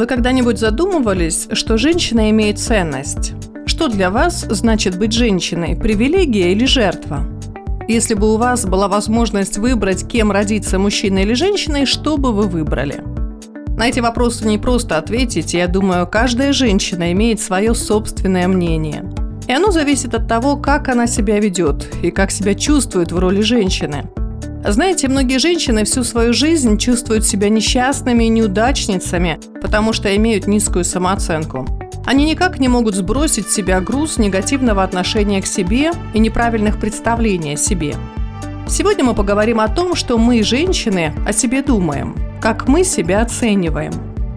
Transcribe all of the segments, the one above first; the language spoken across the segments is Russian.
Вы когда-нибудь задумывались, что женщина имеет ценность? Что для вас значит быть женщиной – привилегия или жертва? Если бы у вас была возможность выбрать, кем родиться, мужчиной или женщиной, что бы вы выбрали? На эти вопросы не просто ответить, я думаю, каждая женщина имеет свое собственное мнение. И оно зависит от того, как она себя ведет и как себя чувствует в роли женщины – знаете, многие женщины всю свою жизнь чувствуют себя несчастными и неудачницами, потому что имеют низкую самооценку. Они никак не могут сбросить с себя груз негативного отношения к себе и неправильных представлений о себе. Сегодня мы поговорим о том, что мы, женщины, о себе думаем, как мы себя оцениваем.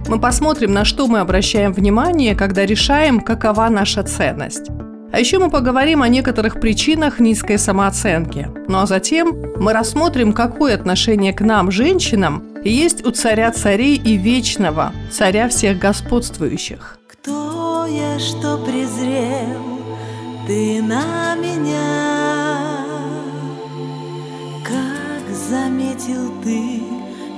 Мы посмотрим, на что мы обращаем внимание, когда решаем, какова наша ценность. А еще мы поговорим о некоторых причинах низкой самооценки. Ну а затем мы рассмотрим, какое отношение к нам, женщинам, есть у царя царей и вечного, царя всех господствующих. Кто я, что презрел ты на меня? Как заметил ты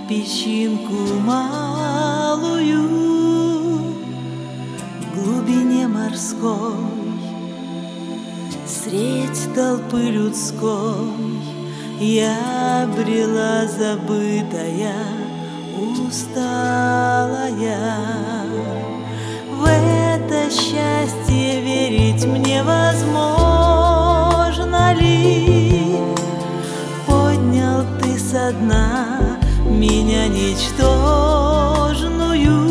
песчинку малую в глубине морской? Средь толпы людской Я брела забытая, усталая. В это счастье верить мне возможно ли? Поднял ты со дна меня ничтожную,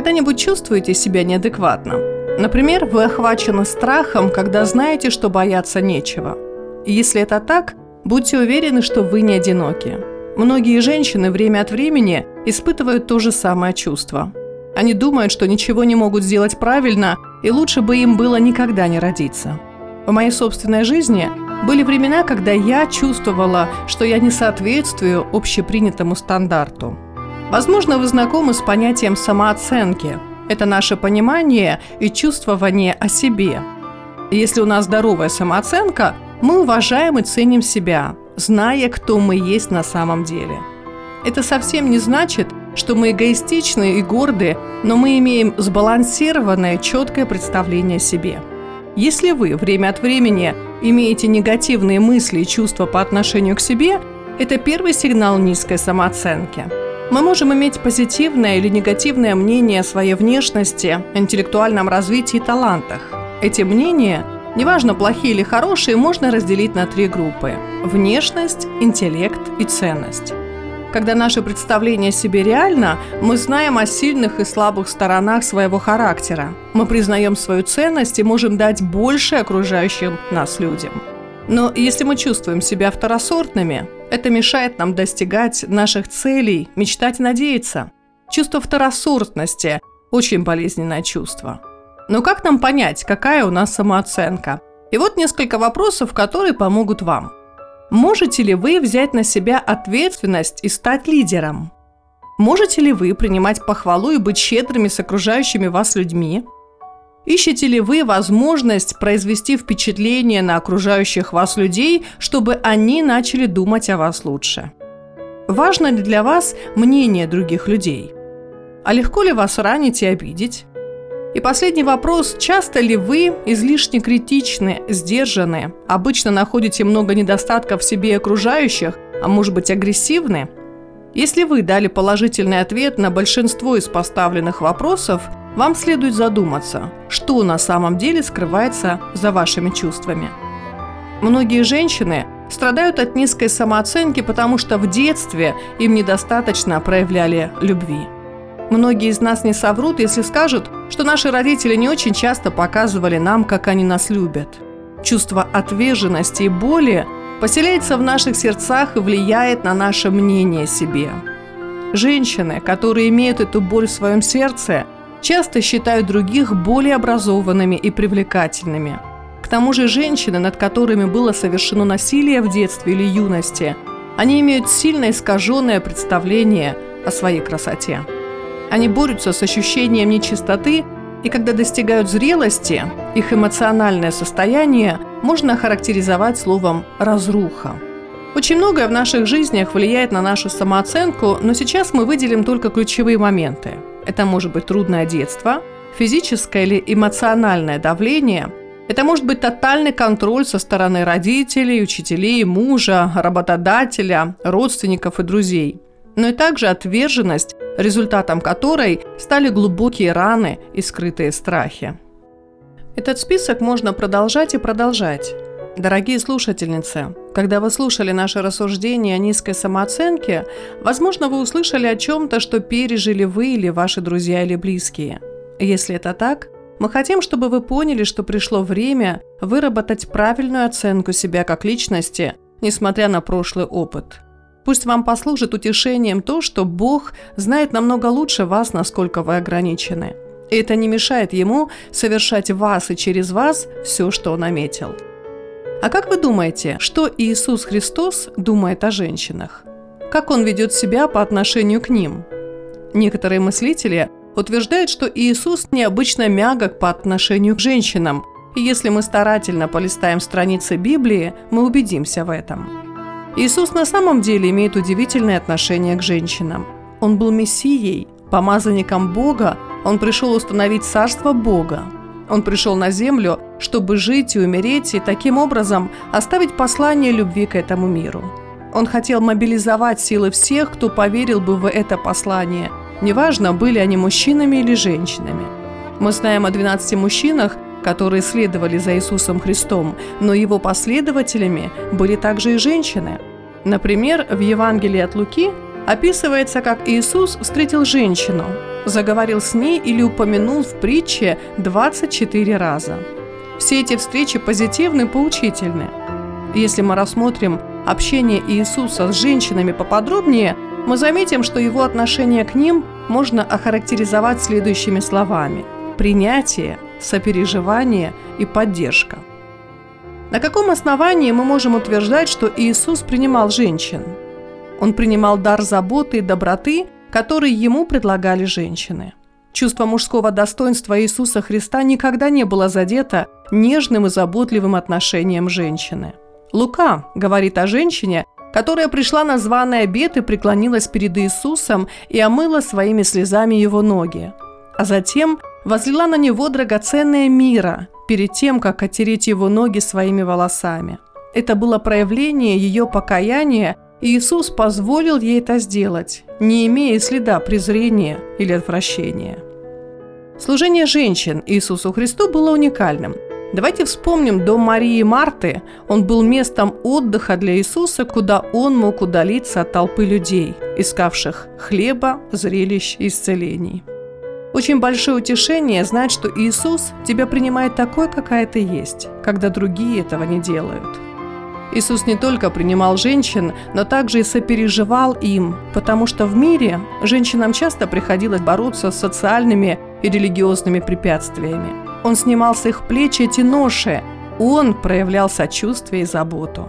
когда-нибудь чувствуете себя неадекватно? Например, вы охвачены страхом, когда знаете, что бояться нечего. Если это так, будьте уверены, что вы не одиноки. Многие женщины время от времени испытывают то же самое чувство. Они думают, что ничего не могут сделать правильно, и лучше бы им было никогда не родиться. В моей собственной жизни были времена, когда я чувствовала, что я не соответствую общепринятому стандарту. Возможно, вы знакомы с понятием самооценки. Это наше понимание и чувствование о себе. Если у нас здоровая самооценка, мы уважаем и ценим себя, зная, кто мы есть на самом деле. Это совсем не значит, что мы эгоистичны и горды, но мы имеем сбалансированное, четкое представление о себе. Если вы время от времени имеете негативные мысли и чувства по отношению к себе, это первый сигнал низкой самооценки. Мы можем иметь позитивное или негативное мнение о своей внешности, интеллектуальном развитии и талантах. Эти мнения, неважно плохие или хорошие, можно разделить на три группы – внешность, интеллект и ценность. Когда наше представление о себе реально, мы знаем о сильных и слабых сторонах своего характера. Мы признаем свою ценность и можем дать больше окружающим нас людям. Но если мы чувствуем себя второсортными, это мешает нам достигать наших целей, мечтать и надеяться. Чувство второсортности – очень болезненное чувство. Но как нам понять, какая у нас самооценка? И вот несколько вопросов, которые помогут вам – Можете ли вы взять на себя ответственность и стать лидером? Можете ли вы принимать похвалу и быть щедрыми с окружающими вас людьми? Ищете ли вы возможность произвести впечатление на окружающих вас людей, чтобы они начали думать о вас лучше? Важно ли для вас мнение других людей? А легко ли вас ранить и обидеть? И последний вопрос. Часто ли вы излишне критичны, сдержаны, обычно находите много недостатков в себе и окружающих, а может быть агрессивны? Если вы дали положительный ответ на большинство из поставленных вопросов, вам следует задуматься, что на самом деле скрывается за вашими чувствами. Многие женщины страдают от низкой самооценки, потому что в детстве им недостаточно проявляли любви. Многие из нас не соврут, если скажут, что наши родители не очень часто показывали нам, как они нас любят. Чувство отверженности и боли поселяется в наших сердцах и влияет на наше мнение о себе. Женщины, которые имеют эту боль в своем сердце, часто считают других более образованными и привлекательными. К тому же женщины, над которыми было совершено насилие в детстве или юности, они имеют сильно искаженное представление о своей красоте. Они борются с ощущением нечистоты, и когда достигают зрелости, их эмоциональное состояние можно охарактеризовать словом «разруха». Очень многое в наших жизнях влияет на нашу самооценку, но сейчас мы выделим только ключевые моменты. Это может быть трудное детство, физическое или эмоциональное давление, это может быть тотальный контроль со стороны родителей, учителей, мужа, работодателя, родственников и друзей – но и также отверженность, результатом которой стали глубокие раны и скрытые страхи. Этот список можно продолжать и продолжать. Дорогие слушательницы, когда вы слушали наше рассуждение о низкой самооценке, возможно, вы услышали о чем-то, что пережили вы или ваши друзья или близкие. Если это так, мы хотим, чтобы вы поняли, что пришло время выработать правильную оценку себя как личности, несмотря на прошлый опыт – Пусть вам послужит утешением то, что Бог знает намного лучше вас, насколько вы ограничены. И это не мешает Ему совершать вас и через вас все, что Он наметил. А как вы думаете, что Иисус Христос думает о женщинах? Как Он ведет себя по отношению к ним? Некоторые мыслители утверждают, что Иисус необычно мягок по отношению к женщинам, и если мы старательно полистаем страницы Библии, мы убедимся в этом. Иисус на самом деле имеет удивительное отношение к женщинам. Он был Мессией, помазанником Бога, он пришел установить царство Бога. Он пришел на землю, чтобы жить и умереть, и таким образом оставить послание любви к этому миру. Он хотел мобилизовать силы всех, кто поверил бы в это послание, неважно, были они мужчинами или женщинами. Мы знаем о 12 мужчинах, которые следовали за Иисусом Христом, но его последователями были также и женщины. Например, в Евангелии от Луки описывается, как Иисус встретил женщину, заговорил с ней или упомянул в притче 24 раза. Все эти встречи позитивны и поучительны. Если мы рассмотрим общение Иисуса с женщинами поподробнее, мы заметим, что его отношение к ним можно охарактеризовать следующими словами – принятие – сопереживание и поддержка. На каком основании мы можем утверждать, что Иисус принимал женщин? Он принимал дар заботы и доброты, который ему предлагали женщины. Чувство мужского достоинства Иисуса Христа никогда не было задето нежным и заботливым отношением женщины. Лука говорит о женщине, которая пришла на званый обед и преклонилась перед Иисусом и омыла своими слезами его ноги. А затем возлила на него драгоценное мира перед тем, как отереть его ноги своими волосами. Это было проявление ее покаяния, Иисус позволил ей это сделать, не имея следа презрения или отвращения. Служение женщин Иисусу Христу было уникальным. Давайте вспомним дом Марии и Марты. Он был местом отдыха для Иисуса, куда он мог удалиться от толпы людей, искавших хлеба, зрелищ и исцелений. Очень большое утешение знать, что Иисус тебя принимает такой, какая ты есть, когда другие этого не делают. Иисус не только принимал женщин, но также и сопереживал им, потому что в мире женщинам часто приходилось бороться с социальными и религиозными препятствиями. Он снимал с их плеч эти ноши, он проявлял сочувствие и заботу.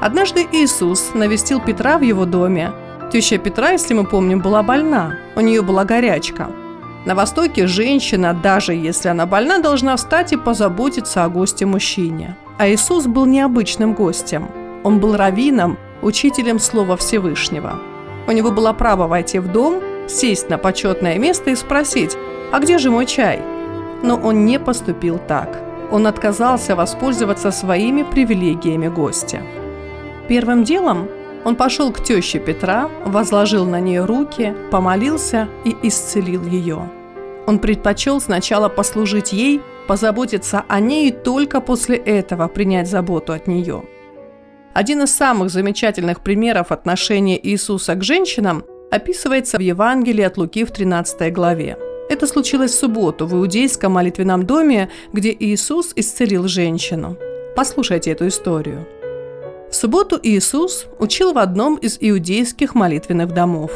Однажды Иисус навестил Петра в его доме. Теща Петра, если мы помним, была больна, у нее была горячка – на Востоке женщина, даже если она больна, должна встать и позаботиться о госте-мужчине. А Иисус был необычным гостем. Он был раввином, учителем Слова Всевышнего. У него было право войти в дом, сесть на почетное место и спросить, «А где же мой чай?» Но он не поступил так. Он отказался воспользоваться своими привилегиями гостя. Первым делом он пошел к теще Петра, возложил на нее руки, помолился и исцелил ее. Он предпочел сначала послужить ей, позаботиться о ней и только после этого принять заботу от нее. Один из самых замечательных примеров отношения Иисуса к женщинам описывается в Евангелии от Луки в 13 главе. Это случилось в субботу в иудейском молитвенном доме, где Иисус исцелил женщину. Послушайте эту историю. В субботу Иисус учил в одном из иудейских молитвенных домов.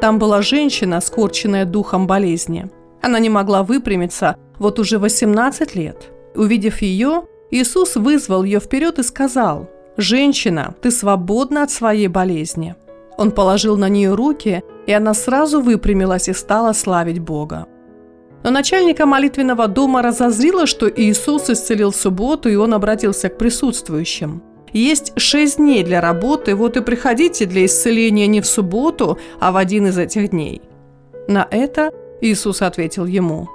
Там была женщина, скорченная духом болезни. Она не могла выпрямиться вот уже 18 лет. Увидев ее, Иисус вызвал ее вперед и сказал, «Женщина, ты свободна от своей болезни». Он положил на нее руки, и она сразу выпрямилась и стала славить Бога. Но начальника молитвенного дома разозлило, что Иисус исцелил субботу, и он обратился к присутствующим. Есть шесть дней для работы, вот и приходите для исцеления не в субботу, а в один из этих дней. На это Иисус ответил ему,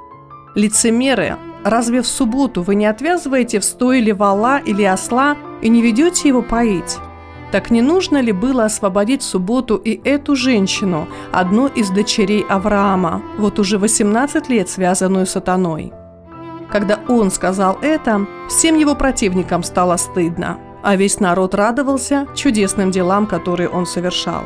«Лицемеры, разве в субботу вы не отвязываете в стойле вала или осла и не ведете его поить? Так не нужно ли было освободить субботу и эту женщину, одну из дочерей Авраама, вот уже 18 лет связанную сатаной? Когда он сказал это, всем его противникам стало стыдно, а весь народ радовался чудесным делам, которые он совершал.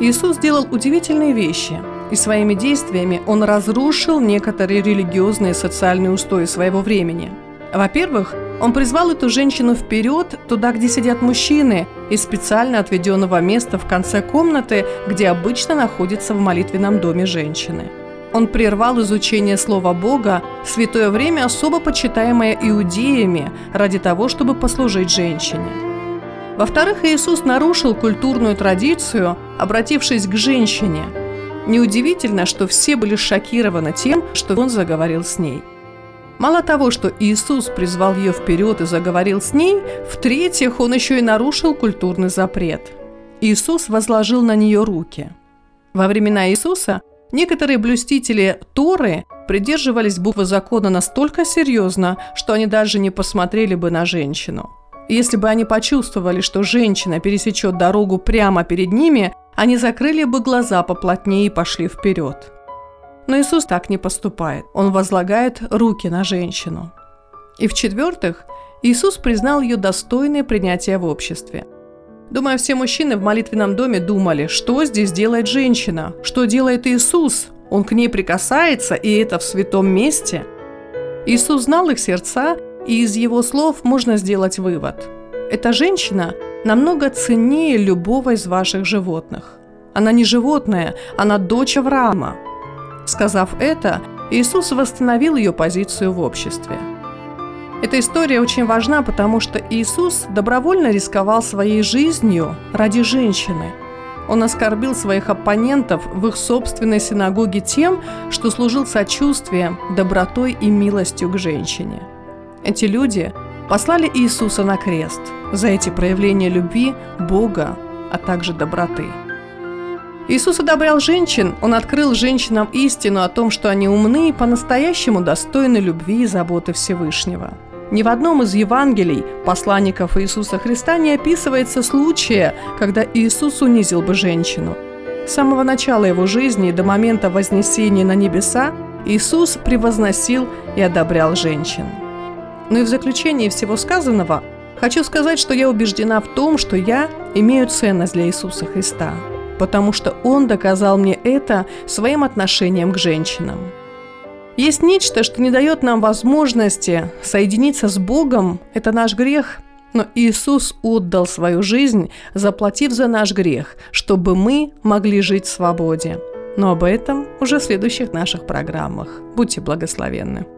Иисус сделал удивительные вещи – и своими действиями он разрушил некоторые религиозные и социальные устои своего времени. Во-первых, он призвал эту женщину вперед, туда, где сидят мужчины, из специально отведенного места в конце комнаты, где обычно находится в молитвенном доме женщины. Он прервал изучение Слова Бога, святое время особо почитаемое иудеями, ради того, чтобы послужить женщине. Во-вторых, Иисус нарушил культурную традицию, обратившись к женщине – Неудивительно, что все были шокированы тем, что он заговорил с ней. Мало того, что Иисус призвал ее вперед и заговорил с ней, в-третьих, он еще и нарушил культурный запрет. Иисус возложил на нее руки. Во времена Иисуса некоторые блюстители Торы придерживались буквы закона настолько серьезно, что они даже не посмотрели бы на женщину. если бы они почувствовали, что женщина пересечет дорогу прямо перед ними, они закрыли бы глаза поплотнее и пошли вперед. Но Иисус так не поступает. Он возлагает руки на женщину. И в-четвертых, Иисус признал ее достойное принятия в обществе. Думаю, все мужчины в молитвенном доме думали, что здесь делает женщина, что делает Иисус. Он к ней прикасается, и это в святом месте. Иисус знал их сердца, и из его слов можно сделать вывод. Эта женщина намного ценнее любого из ваших животных. Она не животное, она дочь Авраама. Сказав это, Иисус восстановил ее позицию в обществе. Эта история очень важна, потому что Иисус добровольно рисковал своей жизнью ради женщины. Он оскорбил своих оппонентов в их собственной синагоге тем, что служил сочувствием, добротой и милостью к женщине. Эти люди послали Иисуса на крест за эти проявления любви, Бога, а также доброты. Иисус одобрял женщин, Он открыл женщинам истину о том, что они умны и по-настоящему достойны любви и заботы Всевышнего. Ни в одном из Евангелий посланников Иисуса Христа не описывается случая, когда Иисус унизил бы женщину. С самого начала его жизни до момента вознесения на небеса Иисус превозносил и одобрял женщин. Ну и в заключении всего сказанного хочу сказать, что я убеждена в том, что я имею ценность для Иисуса Христа, потому что Он доказал мне это своим отношением к женщинам. Есть нечто, что не дает нам возможности соединиться с Богом, это наш грех, но Иисус отдал свою жизнь, заплатив за наш грех, чтобы мы могли жить в свободе. Но об этом уже в следующих наших программах. Будьте благословенны.